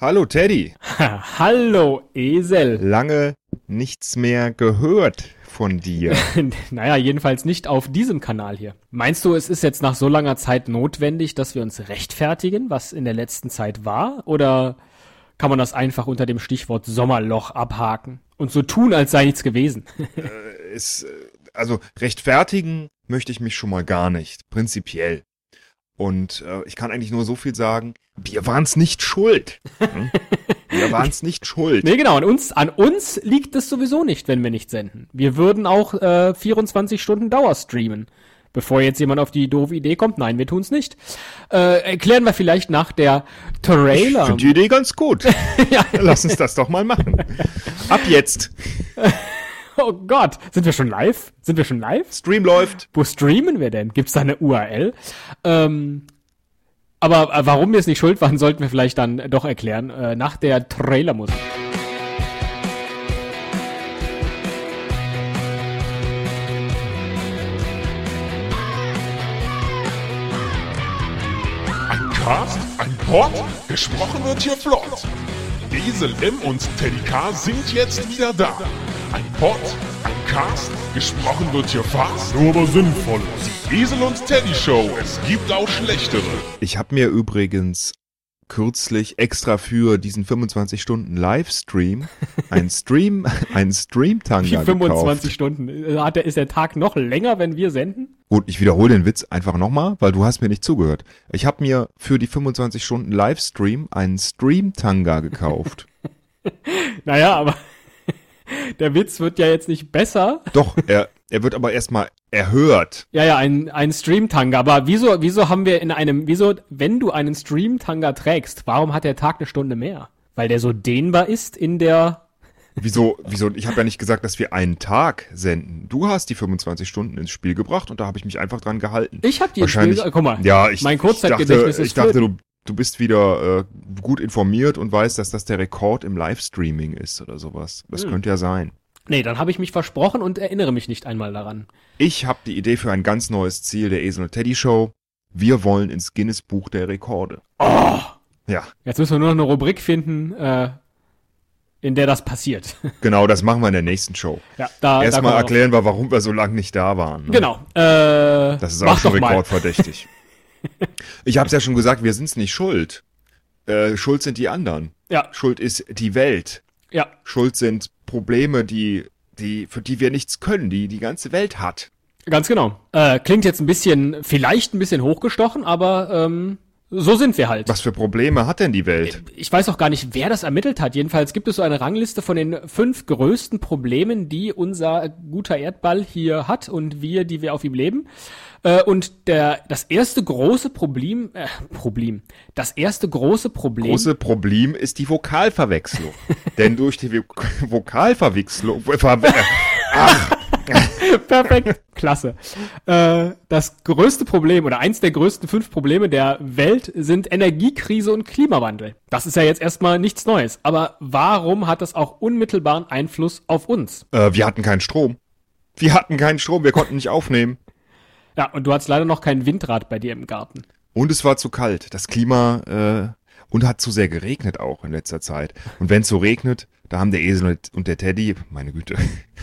Hallo Teddy. Hallo Esel. Lange nichts mehr gehört von dir. naja, jedenfalls nicht auf diesem Kanal hier. Meinst du, es ist jetzt nach so langer Zeit notwendig, dass wir uns rechtfertigen, was in der letzten Zeit war? Oder kann man das einfach unter dem Stichwort Sommerloch abhaken und so tun, als sei nichts gewesen? äh, es, also rechtfertigen möchte ich mich schon mal gar nicht, prinzipiell. Und äh, ich kann eigentlich nur so viel sagen, wir waren es nicht schuld. Hm? Wir waren es nicht schuld. Nee, genau. An uns, an uns liegt es sowieso nicht, wenn wir nicht senden. Wir würden auch äh, 24 Stunden Dauer streamen. Bevor jetzt jemand auf die doofe Idee kommt, nein, wir tun's nicht. Äh, erklären wir vielleicht nach der Trailer. Ich finde die Idee ganz gut. ja. Lass uns das doch mal machen. Ab jetzt. Oh Gott, sind wir schon live? Sind wir schon live? Stream läuft. Wo streamen wir denn? Gibt's da eine URL? Ähm, aber äh, warum wir es nicht schuld waren, sollten wir vielleicht dann doch erklären äh, nach der Trailermusik. Ein Cast, ein Pod, gesprochen wird hier flott. Esel M und Teddy K sind jetzt wieder da. Ein Pod, ein Cast, gesprochen wird hier fast, nur aber sinnvoll. Die Esel und Teddy Show, es gibt auch schlechtere. Ich habe mir übrigens kürzlich extra für diesen 25 Stunden Livestream ein Stream, ein Stream-Tanga 25 gekauft. Stunden. Hat der, ist der Tag noch länger, wenn wir senden? Gut, ich wiederhole den Witz einfach nochmal, weil du hast mir nicht zugehört. Ich habe mir für die 25 Stunden Livestream einen Stream-Tanga gekauft. naja, aber der Witz wird ja jetzt nicht besser. Doch, er, er wird aber erstmal erhört. Ja, ja, ein, ein Stream-Tanga. Aber wieso, wieso haben wir in einem, wieso, wenn du einen Stream-Tanga trägst, warum hat der Tag eine Stunde mehr? Weil der so dehnbar ist in der. Wieso, wieso, ich habe ja nicht gesagt, dass wir einen Tag senden. Du hast die 25 Stunden ins Spiel gebracht und da habe ich mich einfach dran gehalten. Ich habe die Wahrscheinlich, Spiel, guck mal, ja, ich, mein ich dachte, Kurzzeitgedächtnis ist ich dachte du, du bist wieder äh, gut informiert und weißt, dass das der Rekord im Livestreaming ist oder sowas. Das Hm. könnte ja sein. Nee, dann habe ich mich versprochen und erinnere mich nicht einmal daran. Ich habe die Idee für ein ganz neues Ziel der Esel und Teddy Show. Wir wollen ins Guinness Buch der Rekorde. Oh, Ja, jetzt müssen wir nur noch eine Rubrik finden, äh, in der das passiert. genau, das machen wir in der nächsten Show. ja, da, Erstmal erklären wir, warum wir so lange nicht da waren. ne? Genau. Äh, Das ist auch schon rekordverdächtig. ich habe es ja schon gesagt, wir sind's nicht schuld. Äh, schuld sind die anderen. Ja, Schuld ist die Welt. ja. Schuld sind Probleme, die, die, für die wir nichts können, die die ganze Welt hat. Ganz genau. Äh, klingt jetzt ein bisschen, vielleicht ein bisschen hochgestochen, aber ähm, so sind wir halt. Was für Probleme hat denn die Welt? Ich weiß auch gar nicht, wer das ermittelt hat. Jedenfalls gibt es so eine Rangliste von den fünf größten Problemen, die unser guter Erdball hier hat und wir, die wir auf ihm leben. Äh, und der, das erste große Problem, äh, Problem, das erste große Problem. Große Problem ist die Vokalverwechslung. Denn durch die Vo Vokalverwechslung, ver äh, ach, Perfekt, klasse. Äh, das größte Problem oder eins der größten fünf Probleme der Welt sind Energiekrise und Klimawandel. Das ist ja jetzt erstmal nichts Neues. Aber warum hat das auch unmittelbaren Einfluss auf uns? äh, wir hatten keinen Strom. Wir hatten keinen Strom, wir konnten nicht aufnehmen. Ja, und du hast leider noch kein Windrad bei dir im Garten. Und es war zu kalt. Das Klima äh, und hat zu sehr geregnet auch in letzter Zeit. Und wenn es so regnet, da haben der Esel und- der Teddy, meine Güte,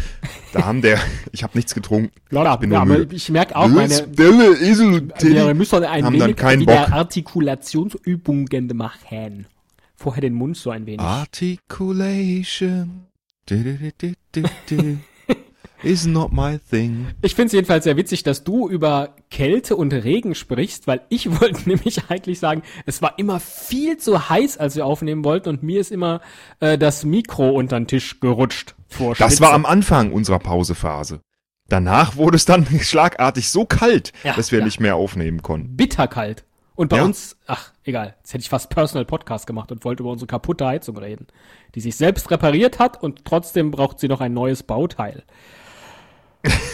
da haben der, ich habe nichts getrunken. Ja, ich bin ja, aber ich merke auch meine, der Esel und wir müssen ein haben dann wenig keinen wieder Bock. Artikulationsübungen machen. Vorher den Mund so ein wenig. Articulation du, du, du, is not my thing. Ich finde es jedenfalls sehr witzig, dass du über Kälte und Regen sprichst, weil ich wollte nämlich eigentlich sagen, es war immer viel zu heiß, als wir aufnehmen wollten und mir ist immer äh, das Mikro unter den Tisch gerutscht. Vor Das war am Anfang unserer Pausephase. Danach wurde es dann schlagartig so kalt, Ja, dass wir ja. nicht mehr aufnehmen konnten. bitterkalt. Und bei Ja. uns, ach, egal, jetzt hätte ich fast Personal Podcast gemacht und wollte über unsere kaputte Heizung reden, die sich selbst repariert hat und trotzdem braucht sie noch ein neues Bauteil.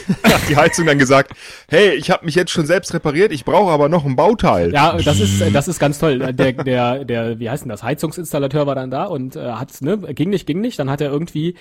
Hat die Heizung dann gesagt, hey, ich habe mich jetzt schon selbst repariert, ich brauche aber noch ein Bauteil. Ja, das ist äh, das ist ganz toll. Der der der wie heißt denn das Heizungsinstallateur war dann da und äh, hat ne ging nicht ging nicht, dann hat er irgendwie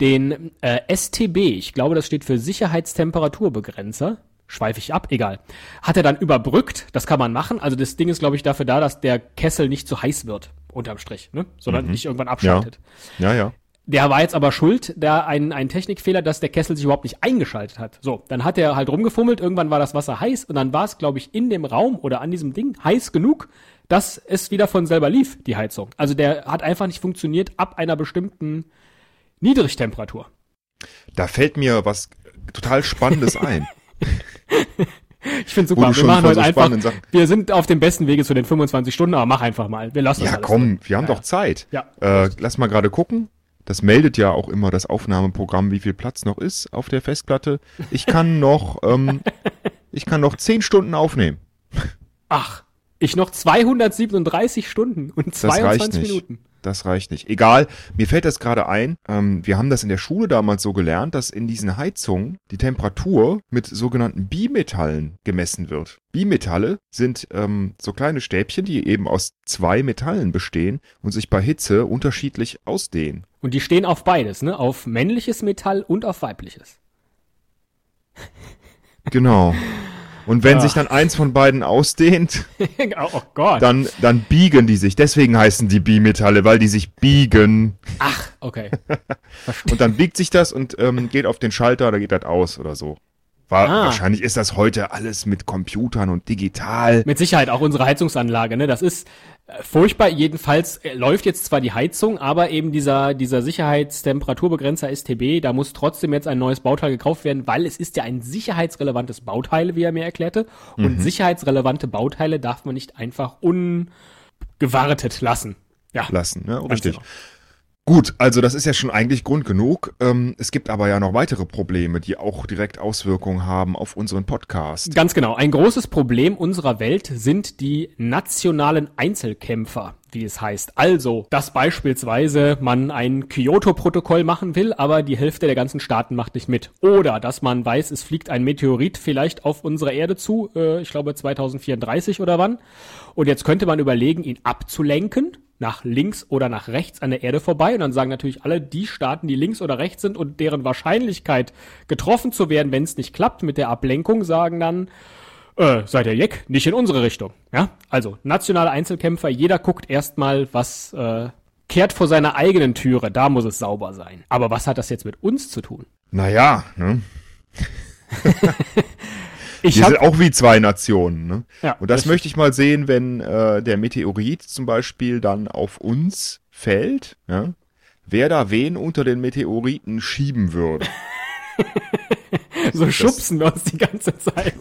den äh, STB, ich glaube, das steht für Sicherheitstemperaturbegrenzer. Schweife ich ab, egal. Hat er dann überbrückt, das kann man machen. Also das Ding ist, glaube ich, dafür da, dass der Kessel nicht zu heiß wird. unterm Strich, ne? Sondern nicht irgendwann abschaltet. Ja, ja. Der war jetzt aber schuld, da ein, ein Technikfehler, dass der Kessel sich überhaupt nicht eingeschaltet hat. So, dann hat er halt rumgefummelt, irgendwann war das Wasser heiß und dann war es, glaube ich, in dem Raum oder an diesem Ding heiß genug, dass es wieder von selber lief, die Heizung. Also der hat einfach nicht funktioniert ab einer bestimmten Niedrigtemperatur. Da fällt mir was total Spannendes ein. Ich finde super, wir machen heute so einfach, Sachen- wir sind auf dem besten Wege zu den 25 Stunden, aber mach einfach mal. Wir lassen Ja, komm, drin. wir haben Ja, doch Zeit. Ja. Äh, lass mal gerade gucken. Das meldet ja auch immer das Aufnahmeprogramm, wie viel Platz noch ist auf der Festplatte. Ich kann noch, ähm, ich kann noch 10 Stunden aufnehmen. Ach, ich noch 237 Stunden und Das reicht 22 nicht. Minuten. Das reicht nicht. Egal, mir fällt das gerade ein. Ähm, wir haben das in der Schule damals so gelernt, dass in diesen Heizungen die Temperatur mit sogenannten Bimetallen gemessen wird. Bimetalle sind ähm, so kleine Stäbchen, die eben aus zwei Metallen bestehen und sich bei Hitze unterschiedlich ausdehnen. Und die stehen auf beides, ne? Auf männliches Metall und auf weibliches. Genau. Und wenn Ja. sich dann eins von beiden ausdehnt, oh, oh Gott. dann, dann biegen die sich. Deswegen heißen die Bimetalle, weil die sich biegen. Ach, okay. Und dann biegt sich das und ähm, geht auf den Schalter, da geht das aus oder so. War, Ah. Wahrscheinlich ist das heute alles mit Computern und digital. Mit Sicherheit auch unsere Heizungsanlage, ne? Das ist äh, furchtbar. Jedenfalls äh, läuft jetzt zwar die Heizung, aber eben dieser, dieser Sicherheitstemperaturbegrenzer STB, da muss trotzdem jetzt ein neues Bauteil gekauft werden, weil es ist ja ein sicherheitsrelevantes Bauteil, wie er mir erklärte. Und sicherheitsrelevante Bauteile darf man nicht einfach ungewartet lassen. Ja. lassen. Ne? Richtig. genau. Gut, also das ist ja schon eigentlich Grund genug. Ähm, es gibt aber ja noch weitere Probleme, die auch direkt Auswirkungen haben auf unseren Podcast. Ganz genau. Ein großes Problem unserer Welt sind die nationalen Einzelkämpfer, wie es heißt. Also, dass beispielsweise man ein Kyoto-Protokoll machen will, aber die Hälfte der ganzen Staaten macht nicht mit. Oder dass man weiß, es fliegt ein Meteorit vielleicht auf unsere Erde zu, äh, ich glaube 2034 oder wann. Und jetzt könnte man überlegen, ihn abzulenken nach links oder nach rechts an der Erde vorbei. Und dann sagen natürlich alle, die Staaten, die links oder rechts sind und deren Wahrscheinlichkeit getroffen zu werden, wenn es nicht klappt mit der Ablenkung, sagen dann, äh, seid ihr Jeck, nicht in unsere Richtung. Ja, also nationale Einzelkämpfer, jeder guckt erstmal, was äh, kehrt vor seiner eigenen Türe, da muss es sauber sein. Aber was hat das jetzt mit uns zu tun? Naja, ne? Ich Wir hab, sind auch wie zwei Nationen. Ne? Ja, und das richtig. möchte ich mal sehen, wenn äh, der Meteorit zum Beispiel dann auf uns fällt. Ja? Wer da wen unter den Meteoriten schieben würde. so schubsen wir uns die ganze Zeit.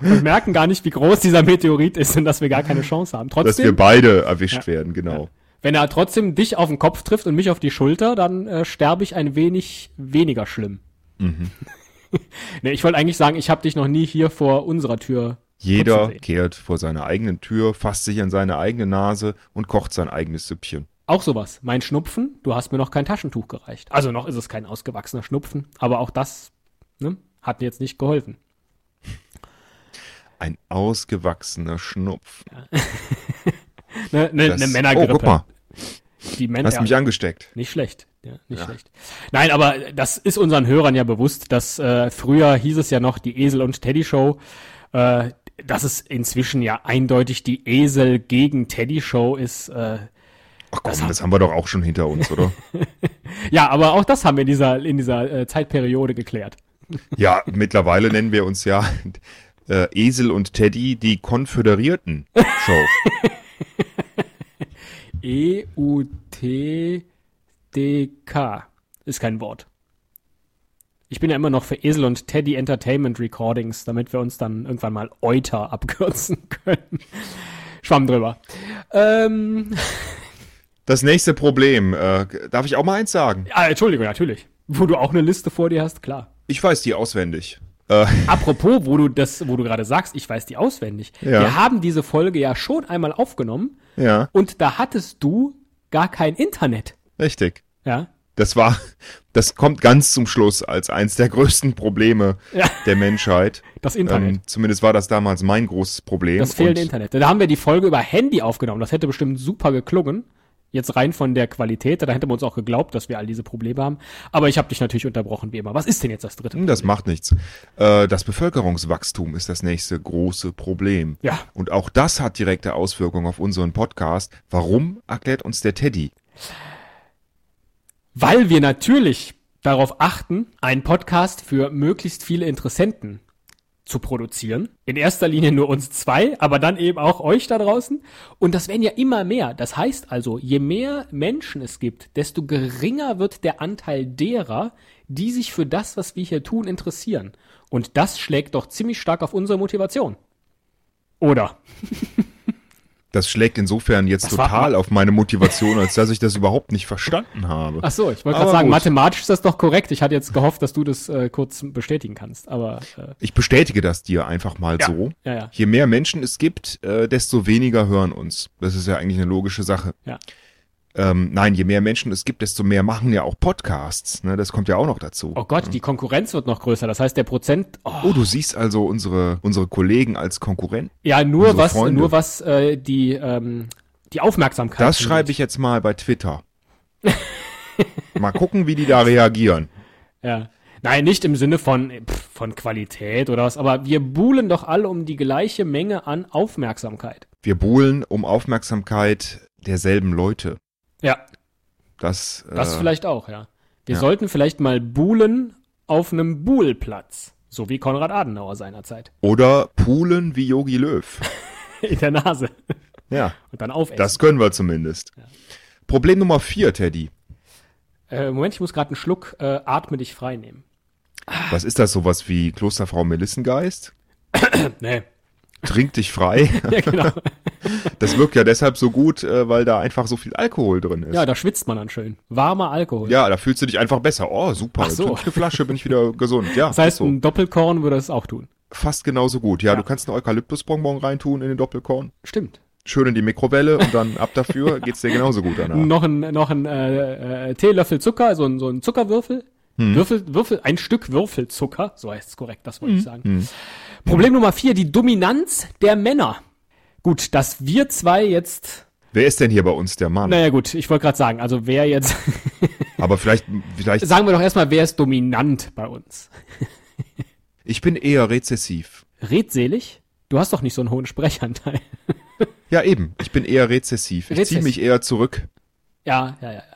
Und merken gar nicht, wie groß dieser Meteorit ist und dass wir gar keine Chance haben. dass wir Trotzdem, beide erwischt werden, genau. wenn er trotzdem dich auf den Kopf trifft und mich auf die Schulter, dann äh, sterbe ich ein wenig weniger schlimm. Mhm. nee, ich wollte eigentlich sagen, ich habe dich noch nie hier vor unserer Tür Jeder kehrt vor seiner eigenen Tür, fasst sich an seine eigene Nase und kocht sein eigenes Süppchen. Auch sowas. Mein Schnupfen, du hast mir noch kein Taschentuch gereicht. Also noch ist es kein ausgewachsener Schnupfen, aber auch das ne, hat mir jetzt nicht geholfen. Ein ausgewachsener Schnupf. Ne, ne, Das- ne Männergrippe. Oh, guck mal, Die Männer, hast mich angesteckt. Nicht schlecht, ja, nicht schlecht. Nein, aber das ist unseren Hörern ja bewusst, dass äh, früher hieß es ja noch die Esel und Teddy Show. Äh, dass es inzwischen ja eindeutig die Esel gegen Teddy Show ist. Äh, Ach komm, das haben wir doch auch schon hinter uns, oder? ja, aber auch das haben wir in dieser in dieser äh, Zeitperiode geklärt. ja, mittlerweile nennen wir uns ja äh, Esel und Teddy die Konföderierten Show. E U T D K ist kein Wort. Ich bin ja immer noch für Esel und Teddy Entertainment Recordings, damit wir uns dann irgendwann mal Euter abkürzen können. Schwamm drüber. Ähm, Das nächste Problem, äh, darf ich auch mal eins sagen? ah, Entschuldigung, natürlich. Wo du auch eine Liste vor dir hast, klar. Ich weiß die auswendig. Äh, Apropos, wo du das, wo du gerade sagst, ich weiß die auswendig. Ja. Wir haben diese Folge ja schon einmal aufgenommen ja, und da hattest du gar kein Internet. richtig. Ja. Das war, das kommt ganz zum Schluss als eins der größten Probleme Ja. der Menschheit. Das Internet. Ähm, zumindest war das damals mein großes Problem. Das fehlende Und Internet. Da haben wir die Folge über Handy aufgenommen. Das hätte bestimmt super geklungen. Jetzt rein von der Qualität, da hätte man uns auch geglaubt, dass wir all diese Probleme haben. Aber ich habe dich natürlich unterbrochen, wie immer. Was ist denn jetzt das dritte? Hm, Das macht nichts. Äh, das Bevölkerungswachstum ist das nächste große Problem. Ja. Und auch das hat direkte Auswirkungen auf unseren Podcast. Warum erklärt uns der Teddy? Weil wir natürlich darauf achten, einen Podcast für möglichst viele Interessenten zu produzieren. In erster Linie nur uns zwei, aber dann eben auch euch da draußen. Und das werden ja immer mehr. Das heißt also, je mehr Menschen es gibt, desto geringer wird der Anteil derer, die sich für das, was wir hier tun, interessieren. Und das schlägt doch ziemlich stark auf unsere Motivation. Oder? Das schlägt insofern jetzt Das total auf meine Motivation, als dass ich das überhaupt nicht verstanden habe. Ach so, ich wollte gerade sagen, gut. mathematisch ist das doch korrekt. Ich hatte jetzt gehofft, dass du das äh, kurz bestätigen kannst. Aber äh, Ich bestätige das dir einfach mal Ja. so. ja, ja. Je mehr Menschen es gibt, äh, desto weniger hören uns. Das ist ja eigentlich eine logische Sache. Ja. Ähm, nein, je mehr Menschen es gibt, desto mehr machen ja auch Podcasts. Ne? Das kommt ja auch noch dazu. Oh Gott, die Konkurrenz wird noch größer. Das heißt, der Prozent. Oh, Oh, du siehst also unsere, unsere Kollegen als Konkurrenten. ja, nur was, Freunde. nur was äh, die ähm, die Aufmerksamkeit. Das schreibe ich jetzt mal bei Twitter. mal gucken, wie die da reagieren. Ja. Nein, nicht im Sinne von pff, von Qualität oder was. Aber wir buhlen doch alle um die gleiche Menge an Aufmerksamkeit. Wir buhlen um Aufmerksamkeit derselben Leute. Ja, Das, das äh, vielleicht auch. Ja. Wir ja. sollten vielleicht mal buhlen auf einem Buhlplatz, so wie Konrad Adenauer seinerzeit Oder poolen wie Yogi Löw. in der Nase Ja, und dann aufessen. das können wir zumindest. Problem Nummer vier, Teddy. äh, Moment, ich muss gerade einen Schluck äh, Atme dich frei nehmen. Was ist das, sowas wie Klosterfrau Melissengeist? Nee. Trink dich frei. Ja, genau. Das wirkt ja deshalb so gut, äh, weil da einfach so viel Alkohol drin ist. Ja, da schwitzt man dann schön. Warmer Alkohol. Ja, da fühlst du dich einfach besser. Oh, super. Ach so. Trink eine Flasche, bin ich wieder gesund. Ja, Das heißt, so. ein Doppelkorn würde es auch tun. fast genauso gut. Ja, Ja. du kannst einen Eukalyptusbonbon reintun in den Doppelkorn. Stimmt. Schön in die Mikrowelle und dann ab dafür geht's dir genauso gut danach. Noch ein, noch ein äh, äh, Teelöffel Zucker, so ein, so ein Zuckerwürfel. Hm. Würfel, Würfel, ein Stück Würfelzucker, so heißt es korrekt, das Hm. wollte ich sagen. Problem Nummer vier, die Dominanz der Männer. Gut, dass wir zwei jetzt, Wer ist denn hier bei uns der Mann? naja gut, ich wollte gerade sagen, also wer jetzt, Aber vielleicht, vielleicht, sagen wir doch erstmal, wer ist dominant bei uns? ich bin eher rezessiv. Redselig? Du hast doch nicht so einen hohen Sprechanteil. Ja, eben. Ich bin eher rezessiv. Ich ziehe mich eher zurück. Ja, ja, ja, ja.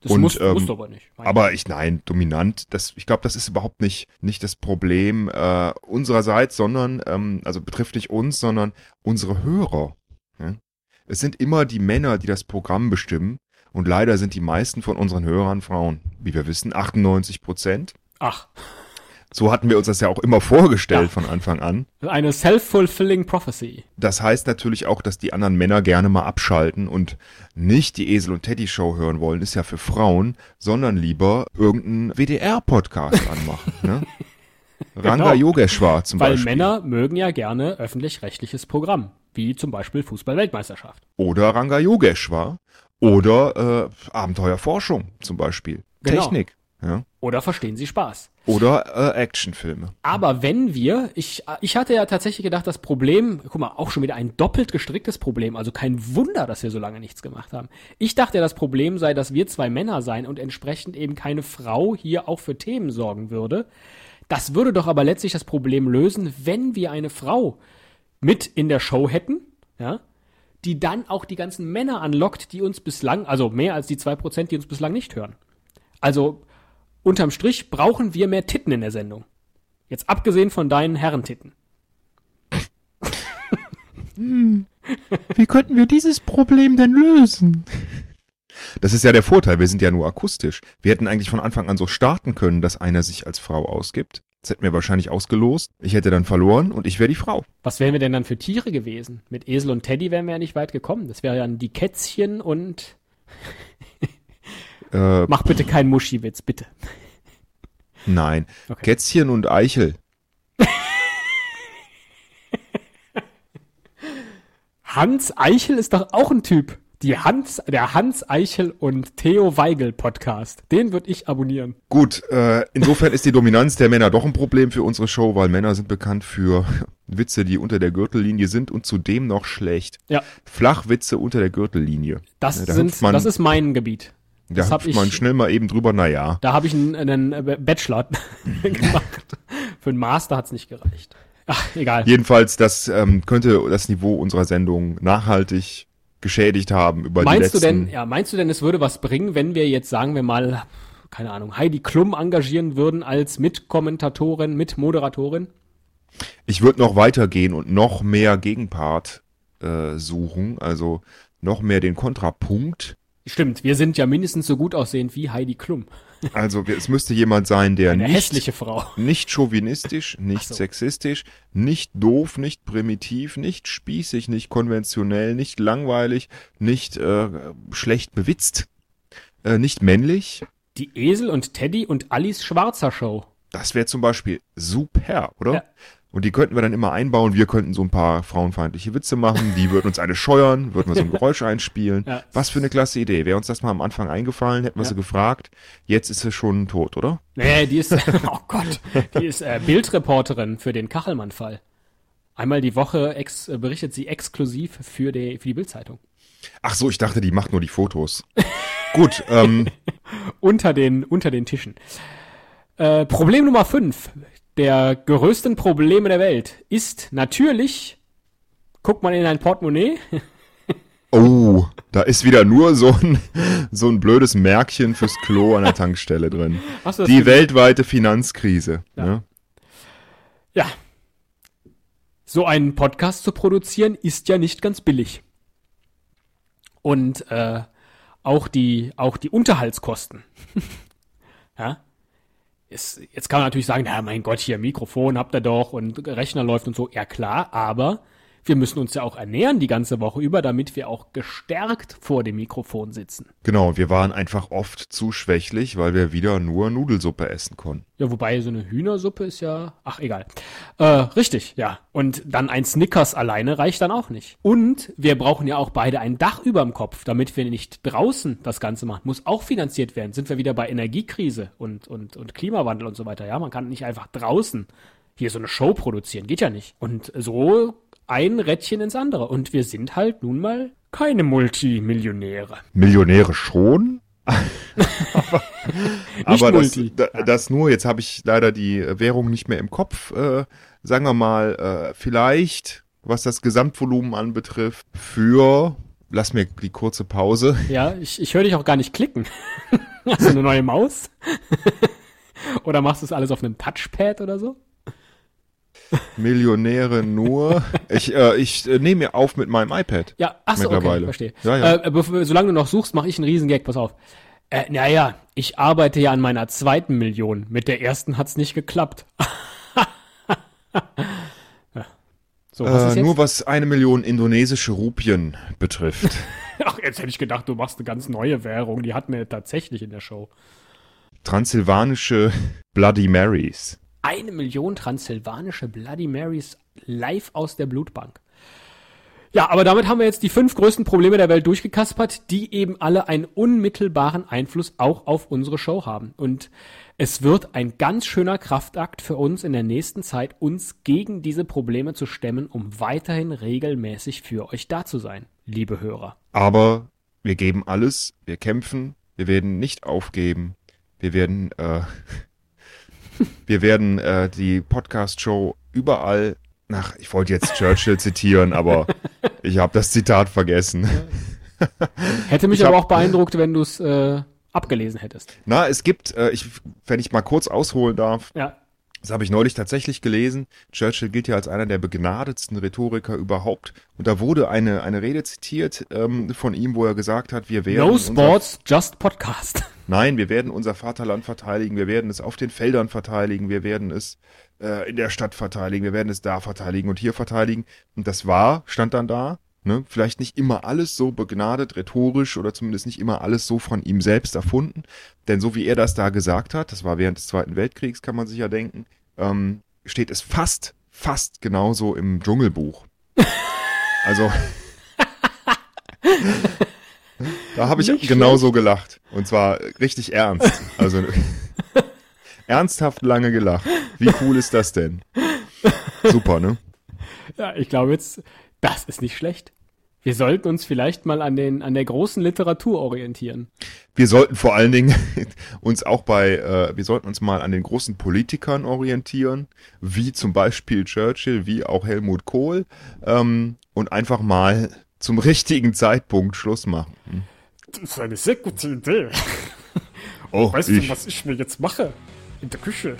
Das Und, musst, ähm, musst aber nicht. Aber ich, nein, dominant, das, ich glaube, das ist überhaupt nicht, nicht das Problem äh, unsererseits, sondern, ähm, also betrifft nicht uns, sondern unsere Hörer. Ja? Es sind immer die Männer, die das Programm bestimmen. Und leider sind die meisten von unseren Hörern Frauen. Wie wir wissen, 98 Prozent. Ach, So hatten wir uns das ja auch immer vorgestellt Ja. von Anfang an. eine self-fulfilling prophecy. Das heißt natürlich auch, dass die anderen Männer gerne mal abschalten und nicht die Esel und Teddy Show hören wollen, ist ja für Frauen, sondern lieber irgendeinen WDR-Podcast anmachen. Ne? Ranga Genau. Yogeshwar zum Weil Beispiel. Männer mögen ja gerne öffentlich-rechtliches Programm, wie zum Beispiel Fußball-Weltmeisterschaft. Oder Ranga Yogeshwar. Oder äh, Abenteuerforschung zum Beispiel. Genau. Technik. Ja? Oder verstehen sie Spaß? Oder äh, Actionfilme. Aber wenn wir, ich, ich hatte ja tatsächlich gedacht, das Problem, guck mal, auch schon wieder ein doppelt gestricktes Problem, also kein Wunder, dass wir so lange nichts gemacht haben. Ich dachte, das Problem sei, dass wir zwei Männer seien und entsprechend eben keine Frau hier auch für Themen sorgen würde. Das würde doch aber letztlich das Problem lösen, wenn wir eine Frau mit in der Show hätten, ja, die dann auch die ganzen Männer anlockt, die uns bislang, also mehr als die zwei Prozent, die uns bislang nicht hören. Also unterm Strich brauchen wir mehr Titten in der Sendung. Jetzt abgesehen von deinen Herrentitten. Wie könnten wir dieses Problem denn lösen? Das ist ja der Vorteil, wir sind ja nur akustisch. Wir hätten eigentlich von Anfang an so starten können, dass einer sich als Frau ausgibt. Das hätten wir wahrscheinlich ausgelost. Ich hätte dann verloren und ich wäre die Frau. Was wären wir denn dann für Tiere gewesen? Mit Esel und Teddy wären wir ja nicht weit gekommen. Das wäre dann die Kätzchen und. Äh, Mach bitte keinen Muschiwitz, bitte. nein. Okay. Kätzchen und Eichel. Hans Eichel ist doch auch ein Typ. Die Hans, der Hans Eichel und Theo Weigel Podcast. Den würde ich abonnieren. Gut, äh, insofern ist die Dominanz der Männer doch ein Problem für unsere Show, weil Männer sind bekannt für Witze, die unter der Gürtellinie sind und zudem noch schlecht. Ja. Flachwitze unter der Gürtellinie. Das, da sind, das ist mein Gebiet. Da Das hab man ich- schnell mal eben drüber, naja. Da habe ich einen, einen Bachelor gemacht. Für einen Master hat's nicht gereicht. Ach, egal. Jedenfalls, das ähm, könnte das Niveau unserer Sendung nachhaltig geschädigt haben über die Meinst du letzten... denn, ja, meinst du denn, es würde was bringen, wenn wir jetzt, sagen wir mal, keine Ahnung, Heidi Klum engagieren würden als Mitkommentatorin, Mitmoderatorin? Ich würde noch weitergehen und noch mehr Gegenpart äh, suchen, also noch mehr den Kontrapunkt. Stimmt, wir sind ja mindestens so gut aussehend wie Heidi Klum. Also wir- es müsste jemand sein, der Eine nicht, hässliche Frau. nicht chauvinistisch, nicht so. sexistisch, nicht doof, nicht primitiv, nicht spießig, nicht konventionell, nicht langweilig, nicht äh, schlecht bewitzt, äh, nicht männlich. Die Esel und Teddy und Alice Schwarzer Show. Das wäre zum Beispiel super, oder? Ja. Und die könnten wir dann immer einbauen. Wir könnten so ein paar frauenfeindliche Witze machen. Die würden uns eine scheuern, würden wir so ein Geräusch einspielen. Ja. Was für eine klasse Idee. Wäre uns das mal am Anfang eingefallen, hätten wir Ja. sie gefragt. Jetzt ist sie schon tot, oder? Nee, die ist, oh Gott, die ist äh, Bildreporterin für den Kachelmann-Fall. Einmal die Woche ex, äh, berichtet sie exklusiv für die, für die Bildzeitung. Ach so, ich dachte, die macht nur die Fotos. Gut, ähm, Unter den, unter den Tischen. Äh, Problem Nummer 5 der größten Probleme der Welt ist natürlich, guckt man in ein Portemonnaie, oh, da ist wieder nur so ein, so ein blödes Märkchen fürs Klo an der Tankstelle drin. Die gesehen? weltweite Finanzkrise. Ja. Ne? ja, so einen Podcast zu produzieren ist ja nicht ganz billig. Und äh, auch die auch die Unterhaltskosten. ja. Ist, jetzt kann man natürlich sagen, na mein Gott, hier Mikrofon habt ihr doch und Rechner läuft und so. Ja klar, aber wir müssen uns ja auch ernähren die ganze Woche über, damit wir auch gestärkt vor dem Mikrofon sitzen. Genau, wir waren einfach oft zu schwächlich, weil wir wieder nur Nudelsuppe essen konnten. Ja, wobei so eine Hühnersuppe ist ja, ach egal. Äh, richtig, ja. Und dann ein Snickers alleine reicht dann auch nicht. Und wir brauchen ja auch beide ein Dach überm Kopf, damit wir nicht draußen das Ganze machen. Muss auch finanziert werden. Sind wir wieder bei Energiekrise und, und, und Klimawandel und so weiter. Ja, man kann nicht einfach draußen hier so eine Show produzieren. Geht ja nicht. Und so ein Rädchen ins andere. Und wir sind halt nun mal keine Multimillionäre. Millionäre schon? aber aber das, das nur, jetzt habe ich leider die Währung nicht mehr im Kopf. Äh, sagen wir mal, äh, vielleicht, was das Gesamtvolumen anbetrifft, für, lass mir die kurze Pause, Ja, ich, ich höre dich auch gar nicht klicken. Hast du eine neue Maus? oder machst du es alles auf einem Touchpad oder so? Millionäre nur. Ich, äh, ich äh, nehme mir auf mit meinem iPad. Ja, ach so, okay, verstehe. Ja, ja. Äh, solange du noch suchst, mache ich einen Riesengag, pass auf. Äh, naja, ich arbeite ja an meiner zweiten Million. Mit der ersten hat's nicht geklappt. ja. So, was Äh, nur was eine Million indonesische Rupien betrifft. Ach, jetzt hätte ich gedacht, du machst eine ganz neue Währung. Die hatten wir tatsächlich in der Show. Transsilvanische Bloody Marys. Eine Million transsilvanische Bloody Marys live aus der Blutbank. Ja, aber damit haben wir jetzt die fünf größten Probleme der Welt durchgekaspert, die eben alle einen unmittelbaren Einfluss auch auf unsere Show haben. Und es wird ein ganz schöner Kraftakt für uns in der nächsten Zeit, uns gegen diese Probleme zu stemmen, um weiterhin regelmäßig für euch da zu sein, liebe Hörer. Aber wir geben alles, wir kämpfen, wir werden nicht aufgeben, wir werden, äh, wir werden äh, die Podcast-Show überall, ach, ich wollte jetzt Churchill zitieren, aber ich habe das Zitat vergessen. Hätte mich Ich aber hab- auch beeindruckt, wenn du es äh, abgelesen hättest. Na, es gibt, äh, ich, wenn ich mal kurz ausholen darf, Ja, Das habe ich neulich tatsächlich gelesen. Churchill gilt ja als einer der begnadetsten Rhetoriker überhaupt. Und da wurde eine, eine Rede zitiert ähm, von ihm, wo er gesagt hat, wir werden. no Sports, just Podcast. Nein, wir werden unser Vaterland verteidigen, wir werden es auf den Feldern verteidigen, wir werden es äh, in der Stadt verteidigen, wir werden es da verteidigen und hier verteidigen. Und das war, stand dann da, ne, vielleicht nicht immer alles so begnadet, rhetorisch oder zumindest nicht immer alles so von ihm selbst erfunden. Denn so wie er das da gesagt hat, das war während des Zweiten Weltkriegs, kann man sich ja denken, ähm, steht es fast, fast genauso im Dschungelbuch. Also. Da habe ich Nicht genauso gelacht. Und zwar richtig ernst. Also ernsthaft lange gelacht. Wie cool ist das denn? Super, ne? Ja, ich glaube jetzt, das ist nicht schlecht. Wir sollten uns vielleicht mal an, den, an der großen Literatur orientieren. Wir sollten vor allen Dingen uns auch bei, äh, wir sollten uns mal an den großen Politikern orientieren, wie zum Beispiel Churchill, wie auch Helmut Kohl, ähm, und einfach mal zum richtigen Zeitpunkt Schluss machen. Das ist eine sehr gute Idee. Oh, Weißt ich, du, was ich mir jetzt mache? In der Küche.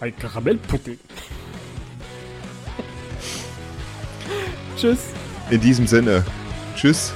Ein Karamellpudding. Tschüss. in diesem Sinne, tschüss.